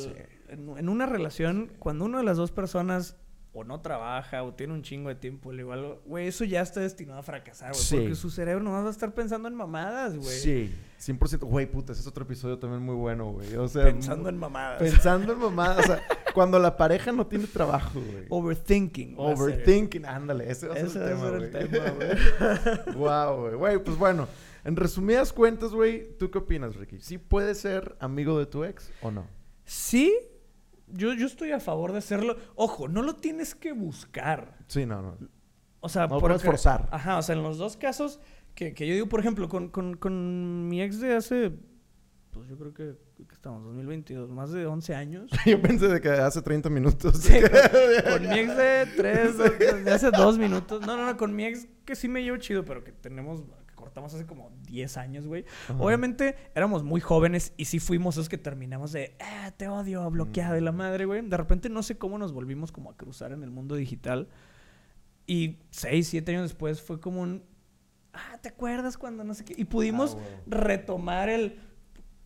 en, en una relación, cuando una de las dos personas o no trabaja o tiene un chingo de tiempo o algo, güey, eso ya está destinado a fracasar, güey. Sí. Porque su cerebro no va a estar pensando en mamadas, güey. Sí, 100%. Güey, puta, ese es otro episodio también muy bueno, güey. O sea, Pensando en mamadas. Pensando en mamá. O sea, cuando la pareja no tiene trabajo, güey. Overthinking. Overthinking, ándale, ese va a ser el tema, güey. wow, güey. Güey, pues bueno, en resumidas cuentas, güey, ¿tú qué opinas, Ricky? ¿Sí puedes ser amigo de tu ex o no? Sí, yo, yo estoy a favor de hacerlo. Ojo, no lo tienes que buscar. Sí, no, no. O sea, No puedes forzar. Ajá, o sea, en los dos casos que, que yo digo, por ejemplo, con, con, con mi ex de hace, pues yo creo que, que estamos, 2022, más de 11 años. Yo pensé de que hace 30 minutos. Sí, con, con mi ex de 3, de hace 2 minutos. No, no, no, con mi ex que sí me llevo chido, pero que tenemos, cortamos hace como 10 años, güey. Ajá. Obviamente éramos muy jóvenes y sí fuimos esos que terminamos de, ah, te odio, bloqueado de la madre, güey. De repente no sé cómo nos volvimos como a cruzar en el mundo digital. Y 6, 7 años después fue como un, ah, ¿te acuerdas cuando no sé qué? Y pudimos Ah, retomar el,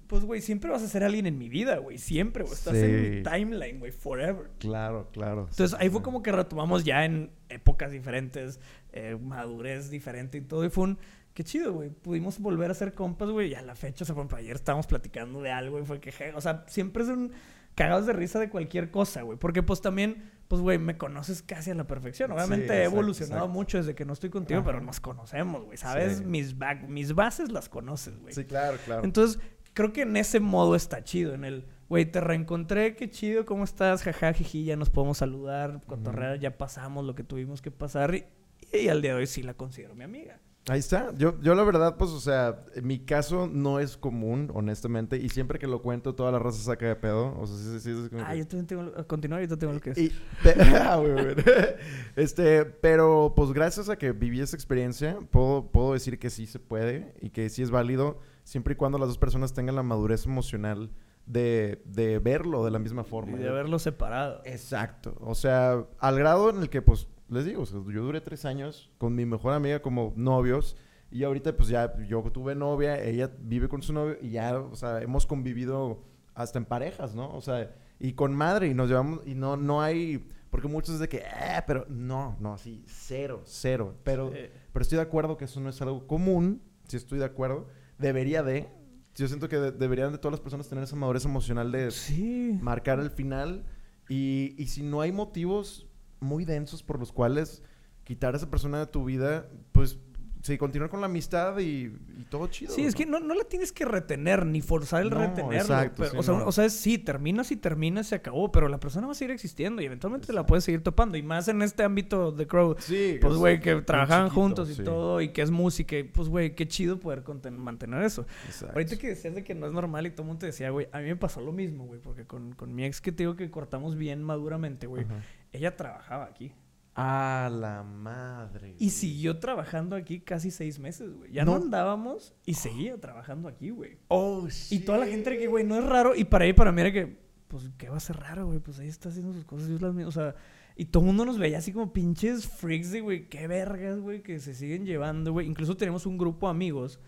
pues, güey, siempre vas a ser alguien en mi vida, güey. Siempre, güey. Estás en mi timeline, güey, forever. Claro, claro. Entonces ahí fue como que retomamos ya en épocas diferentes, eh, madurez diferente y todo. Y fue un, qué chido, güey. Pudimos volver a ser compas, güey. Y a la fecha, o sea, por ejemplo, ayer estábamos platicando de algo y fue que, o sea, siempre es un cagados de risa de cualquier cosa, güey. Porque pues también, pues, güey, me conoces casi a la perfección. Obviamente Sí, he evolucionado exacto. mucho desde que no estoy contigo, Ajá. pero nos conocemos, güey. ¿Sabes? Sí. Mis, mis bases las conoces, güey. Sí, claro, claro. Entonces, creo que en ese modo está chido. En el, güey, te reencontré, qué chido, ¿cómo estás? Jaja, jiji, ya nos podemos saludar, cotorrear, ya pasamos lo que tuvimos que pasar. Y, y al día de hoy sí la considero mi amiga. Ahí está. Yo, yo la verdad, pues, o sea, mi caso no es común, honestamente. Y siempre que lo cuento, toda la raza saca de pedo. O sea, sí, sí, sí. es como Ah, que- yo también tengo... Continúa, ahorita tengo lo que. Y, pe- ah, este, pero pues gracias a que viví esa experiencia, puedo, puedo decir que sí se puede y que sí es válido siempre y cuando las dos personas tengan la madurez emocional de, de verlo de la misma Y forma. de ¿no? haberlo separado. Exacto. O sea, al grado en el que, pues, les digo, o sea, yo duré tres años con mi mejor amiga como novios. Y ahorita, pues ya, yo tuve novia, ella vive con su novio y ya, o sea, hemos convivido hasta en parejas, ¿no? O sea, y con madre y nos llevamos, y no, no hay, porque muchos es de que, eh, pero no, no, así, cero, cero. Pero, Sí. pero estoy de acuerdo que eso no es algo común, sí estoy de acuerdo, debería de. Yo siento que de- deberían de todas las personas tener esa madurez emocional de, Sí. marcar el final. Y, y si no hay motivos muy densos por los cuales quitar a esa persona de tu vida, pues sí, continuar con la amistad y, y todo chido. Sí, es que no, no la tienes que retener ni forzar el No, retenerlo. exacto, pero- sí, o, sea, o sea, sí, terminas y terminas, se acabó, pero la persona va a seguir existiendo y eventualmente la puedes seguir topando. Y más en este ámbito de Crow. Sí, Pues, es güey, que chiquito, juntos y sí. todo, y que es música, y pues, güey, qué chido poder mantener eso. Exacto. Ahorita que decías de que no es normal y todo el mundo te decía, güey, a mí me pasó lo mismo, güey, porque con, con mi ex que te digo que cortamos bien maduramente, güey. Ella trabajaba aquí. A la madre. Y güey. siguió trabajando aquí casi seis meses, güey. Ya no, No. andábamos y seguía trabajando aquí, güey. Oh, Y toda la gente era que, güey, no es raro. Y para ahí, para mí era que, pues, ¿qué va a ser raro, güey? Pues ahí está haciendo sus cosas. y es las mismas. O sea, y todo el mundo nos veía así como pinches freaks de, güey, qué vergas, güey, que se siguen llevando, güey. Incluso tenemos un grupo de amigos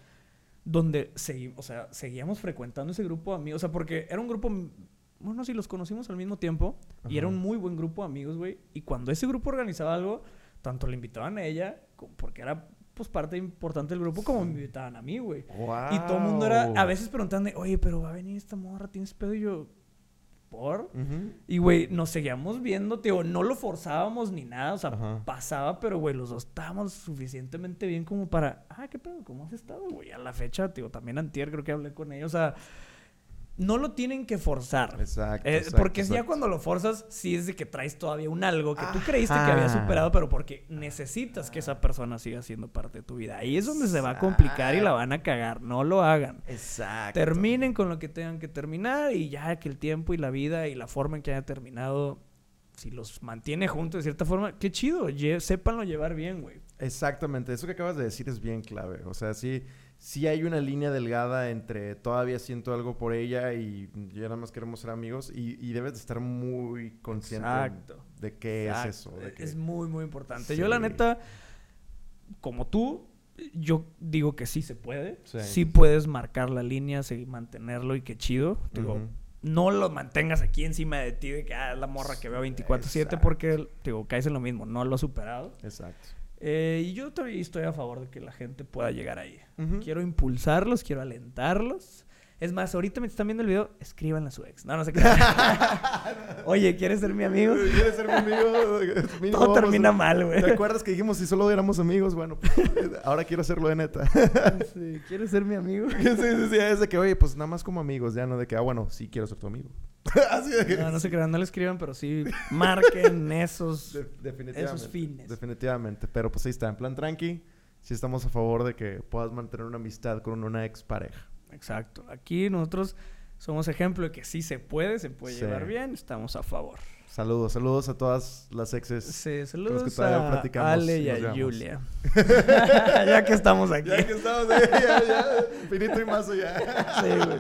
donde seguimos, o sea, seguíamos frecuentando ese grupo de amigos. O sea, porque era un grupo, bueno, sí, los conocimos al mismo tiempo. Y era Ajá. un muy buen grupo de amigos, güey. Y cuando ese grupo organizaba algo, tanto le invitaban a ella, porque era pues parte importante del grupo como me invitaban a mí, güey. Wow. Y todo el mundo era a veces preguntando, oye, pero va a venir esta morra, ¿tienes pedo? Y yo, ¿por? Ujú. Y, güey, nos seguíamos viendo, tío, no lo forzábamos ni nada, o sea, Ajá. pasaba, pero, güey, los dos estábamos suficientemente bien como para, ah, ¿qué pedo? ¿Cómo has estado, güey? A la fecha, tío, también antier creo que hablé con ellos, o sea, no lo tienen que forzar. Exacto. Eh, exacto, porque ya cuando lo forzas, sí es de que traes todavía un algo que tú creíste que había superado, pero porque necesitas que esa persona siga siendo parte de tu vida. Ahí es donde se va a complicar y la van a cagar. No lo hagan. Exacto. Terminen con lo que tengan que terminar y ya que el tiempo y la vida y la forma en que haya terminado, si los mantiene juntos de cierta forma, qué chido. lle- sépanlo llevar bien, güey. Exactamente, eso que acabas de decir es bien clave. O sea, sí, sí hay una línea delgada entre todavía siento algo por ella y ya nada más queremos ser amigos y, y debes de estar muy consciente Exacto. de qué es eso. de que- Es muy, muy importante. Sí. Yo, la neta, como tú, yo digo que sí se puede. Sí. Sí, puedes marcar la línea, seguir mantenerlo y qué chido. Digo, no lo mantengas aquí encima de ti de que ah, es la morra que veo 24-7 Exacto. porque, digo, caes en lo mismo. No lo has superado. Exacto. Eh, y yo todavía estoy a favor de que la gente pueda llegar ahí. Quiero impulsarlos, quiero alentarlos. Es más, ahorita me están viendo el video, escríbanle a su ex. No, no sé qué. Oye, ¿quieres ser mi amigo? ¿Quieres ser mi amigo? Mínimo Todo vamos termina mal, güey. ¿Te acuerdas que dijimos si solo éramos amigos? Bueno, pues, ahora quiero hacerlo de neta. Sí, ¿Quieres ser mi amigo? sí, sí, sí, es de que, oye, pues nada más como amigos, ya no de que, ah, bueno, sí quiero ser tu amigo. Así de que... No, no se crean, no le escriban, pero sí marquen esos. De- definitivamente. Esos fines. Definitivamente. Pero pues ahí está, en plan tranqui, sí estamos a favor de que puedas mantener una amistad con una expareja. Exacto. Aquí nosotros somos ejemplo de que sí se puede, se puede Sí. llevar bien, estamos a favor. Saludos, saludos a todas las exes. Sí, saludos todavía a Ale y a. Julia. ya que estamos aquí. Ya que estamos ahí, ya, ya, infinito y más allá. Sí, güey.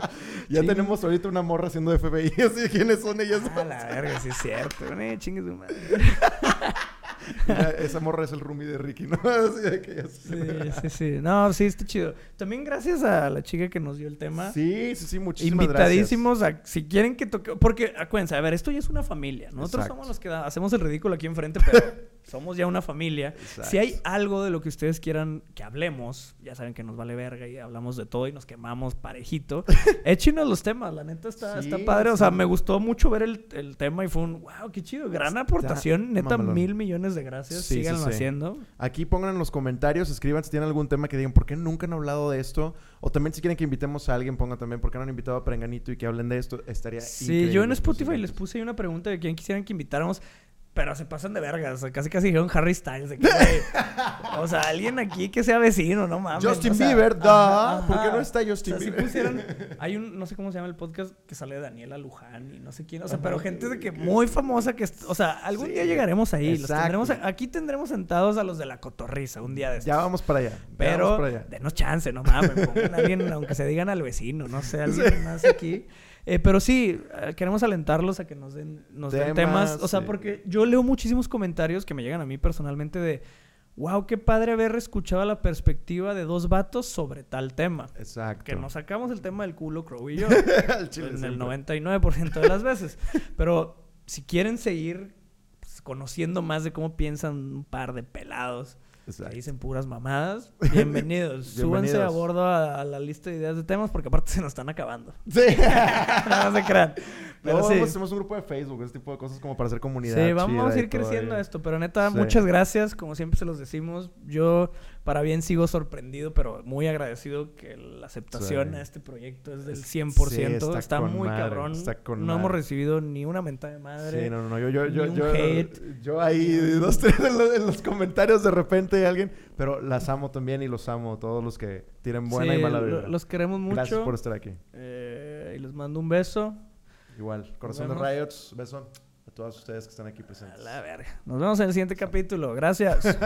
Ya Sí. tenemos ahorita una morra haciendo FBI, así quiénes son ellas. A la verga, sí es cierto. Eh, chingue su madre. Mira, esa morra es el roomie de Ricky, ¿no? Así de que ya Sí, sí, sí. No, sí, está chido. También gracias a la chica que nos dio el tema. Sí, sí, sí, muchísimas Invitadísimos a si quieren que toque. Porque, acuérdense, a ver, esto ya es una familia. Nosotros Exacto. somos los que da- hacemos el ridículo aquí enfrente, pero somos ya una familia. Exacto. Si hay algo de lo que ustedes quieran que hablemos, ya saben que nos vale verga y hablamos de todo y nos quemamos parejito. Échenos los temas, la neta está, Sí, está padre. O sea, sí. me gustó mucho ver el, el tema y fue un wow, qué chido. Gran aportación. Neta, mamalón. mil millones de gracias. Sí, sí, Síganlo sí. haciendo. Aquí pongan en los comentarios, escriban si tienen algún tema que digan, ¿por qué nunca han hablado de esto? O también si quieren que invitemos a alguien, pongan también, ¿por qué no han invitado a Prenganito y que hablen de esto? Estaría Sí, yo en Spotify les puse ahí una pregunta de quién quisieran que invitáramos. Pero se pasan de vergas. O sea, casi casi dijeron Harry Styles. de que, o sea, alguien aquí que sea vecino, no mames. Justin o sea, Bieber, da. ajá, ¿Por qué no está Justin o sea, si Bieber? pusieran... Hay un... No sé cómo se llama el podcast que sale de Daniela Luján y no sé quién. O sea, pero gente de que muy famosa que... O sea, algún Sí, día llegaremos ahí. Los tendremos... Aquí tendremos sentados a los de la cotorriza un día de estos. Ya vamos para allá. Pero denos chance, no mames. Pongan a alguien, aunque se digan al vecino, no sé, alguien más aquí. Eh, pero sí, eh, queremos alentarlos a que nos den, nos den Temas. O sea, sí. porque yo leo muchísimos comentarios que me llegan a mí personalmente de wow, qué padre haber escuchado la perspectiva de dos vatos sobre tal tema. Exacto. Que nos sacamos el tema del culo, Crow y yo. Chile en el siempre. 99% de las veces. Pero si quieren seguir pues, conociendo más de cómo piensan un par de pelados que Exacto. dicen puras mamadas, bienvenidos. Súbanse a Bienvenidos. bordo a, a la lista de ideas de temas porque aparte se nos están acabando. Sí. no se crean. Pero sí. vamos- hacemos un grupo de Facebook, ese tipo de cosas como para hacer comunidad. Sí, vamos a ir creciendo ahí. esto, pero neta, Sí. muchas gracias, como siempre se los decimos. Yo, para bien, sigo sorprendido, pero muy agradecido que la aceptación Sí. a este proyecto es del Sí, 100%. está está muy madre, cabrón. está no hemos recibido ni una mentada de madre. Sí, no, no, no. Yo, yo, yo, yo, ahí, dos, tres en los, en los comentarios de repente hay alguien, pero las amo también y los amo, todos los que tienen buena Sí, y mala vibra. Los queremos mucho. Gracias por estar aquí. Eh, y les mando un beso. Igual, Corazón de Riots, beso a todas ustedes que están aquí presentes. A la verga. Nos vemos en el siguiente capítulo. Gracias.